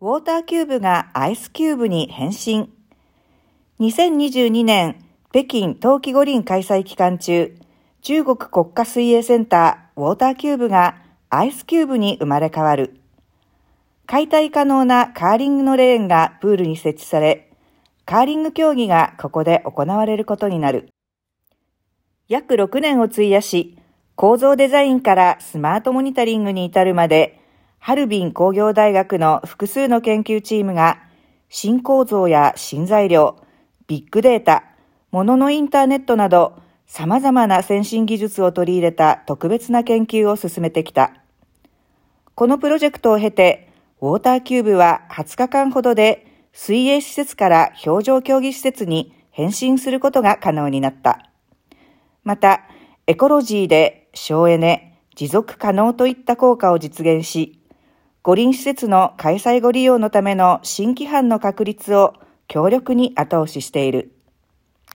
ウォーターキューブがアイスキューブに変身。2022年北京冬季五輪開催期間中、中国国家水泳センターウォーターキューブがアイスキューブに生まれ変わる。解体可能なカーリングのレーンがプールに設置され、カーリング競技がここで行われることになる。約6年を費やし、構造デザインからスマートモニタリングに至るまで、ハルビン工業大学の複数の研究チームが、新構造や新材料、ビッグデータ、物のインターネットなど、様々な先進技術を取り入れた特別な研究を進めてきた。このプロジェクトを経て、ウォーターキューブは20日間ほどで水泳施設から表情競技施設に変身することが可能になった。また、エコロジーで省エネ、持続可能といった効果を実現し、五輪施設の開催後利用のための新規範の確立を強力に後押ししている。